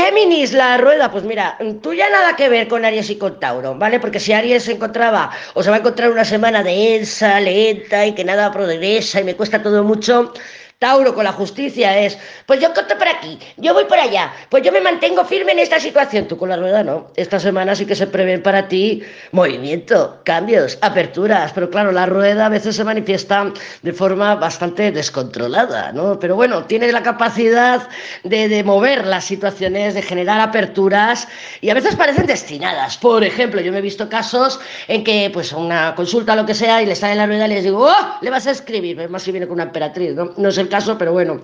Géminis, la rueda, pues mira, tú ya nada que ver con Aries y con Tauro, ¿vale? Porque si Aries se encontraba o se va a encontrar una semana densa, lenta y que nada progresa y me cuesta todo mucho, Tauro con la justicia es, pues yo corto por aquí, yo voy por allá, pues yo me mantengo firme en esta situación. Tú con la rueda no. Esta semana sí que se prevén para ti movimiento, cambios, aperturas, pero claro, la rueda a veces se manifiesta de forma bastante descontrolada, ¿no? Pero bueno, tiene la capacidad de, mover las situaciones, de generar aperturas y a veces parecen destinadas. Por ejemplo, yo me he visto casos en que pues una consulta lo que sea y le sale la rueda y les digo, ¡oh! Le vas a escribir, más si viene con una emperatriz, ¿no? No caso, pero bueno.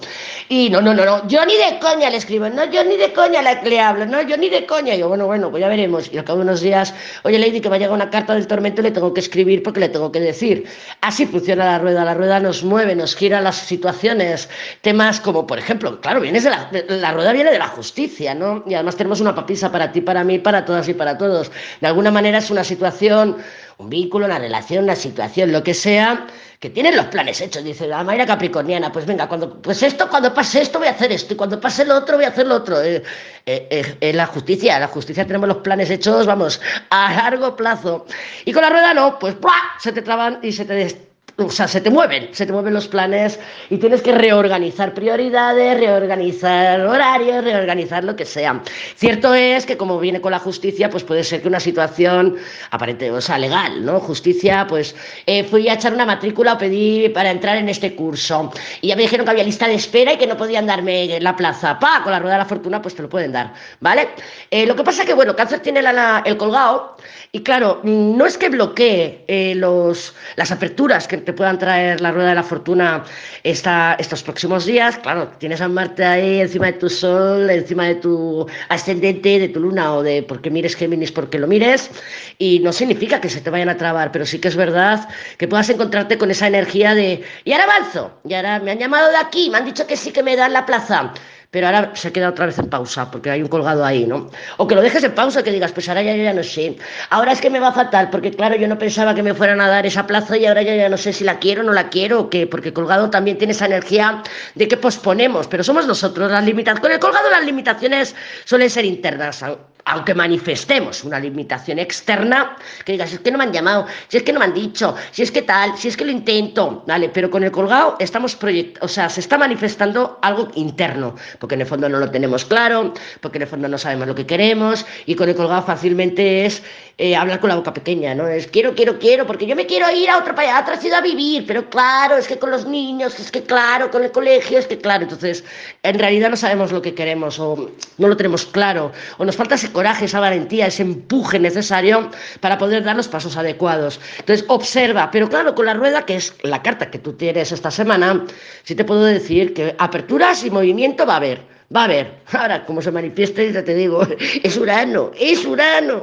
Y no, no, no, no, yo ni de coña le escribo, no, yo ni de coña le, hablo, no, yo ni de coña. Y yo, bueno, bueno, pues ya veremos. Y al cabo de unos días, oye, Lady, que me ha llegado una carta del tormento y le tengo que escribir porque le tengo que decir. Así funciona la rueda, la rueda nos mueve, nos gira las situaciones, temas como, por ejemplo, claro, vienes de la, la rueda viene de la justicia, ¿no? Y además tenemos una papisa para ti, para mí, para todas y para todos. De alguna manera es una situación un vínculo, una relación, una situación, lo que sea, que tienen los planes hechos. Dice la Mayra Capricorniana, pues venga, cuando, pues esto, cuando pase esto voy a hacer esto, y cuando pase lo otro voy a hacer lo otro. Eh, eh, eh, la justicia, la justicia tenemos los planes hechos, vamos, a largo plazo. Y con la rueda no, pues se te traban y se te o sea, se te mueven, se te mueven los planes y tienes que reorganizar prioridades, reorganizar horarios, reorganizar lo que sea. Cierto es que como viene con la justicia, pues puede ser que una situación aparente, o sea, legal, ¿no? Justicia, pues eh, fui a echar una matrícula o pedí para entrar en este curso y ya me dijeron que había lista de espera y que no podían darme la plaza. Pa, con la rueda de la fortuna, pues te lo pueden dar, ¿vale? Eh, lo que pasa es que, bueno, cáncer tiene el colgado y claro, no es que bloquee eh, los, las aperturas que te puedan traer la rueda de la fortuna estos próximos días. Claro, tienes a Marte ahí encima de tu Sol, encima de tu ascendente, de tu luna o de porque mires Géminis, porque lo mires. Y no significa que se te vayan a trabar, pero sí que es verdad que puedas encontrarte con esa energía de, y ahora avanzo, y ahora me han llamado de aquí, me han dicho que sí que me dan la plaza pero ahora se queda otra vez en pausa porque hay un colgado ahí, ¿no? O que lo dejes en pausa, que digas, pues ahora ya, ya no sé. Ahora es que me va fatal, porque claro, yo no pensaba que me fueran a dar esa plaza y ahora ya, ya no sé si la quiero o no la quiero o qué, porque colgado también tiene esa energía de que posponemos, pero somos nosotros las limitaciones. Con el colgado las limitaciones suelen ser internas, aunque manifestemos una limitación externa, que digas, es que no me han llamado, si es que no me han dicho, si es que tal, si es que lo intento, ¿vale? Pero con el colgado estamos o sea, se está manifestando algo interno, porque en el fondo no lo tenemos claro, porque en el fondo no sabemos lo que queremos, y con el colgado fácilmente es eh, hablar con la boca pequeña, ¿no? Es quiero, quiero, quiero, porque yo me quiero ir a otro a otra ciudad a vivir, pero claro, es que con los niños, es que claro, con el colegio, es que claro, entonces en realidad no sabemos lo que queremos o no lo tenemos claro, o nos falta ese coraje, esa valentía, ese empuje necesario para poder dar los pasos adecuados. Entonces, observa, pero claro, con la rueda, que es la carta que tú tienes esta semana, sí te puedo decir que aperturas y movimiento va a haber. Va a haber. Ahora, como se manifieste, ya te digo, es Urano, es Urano.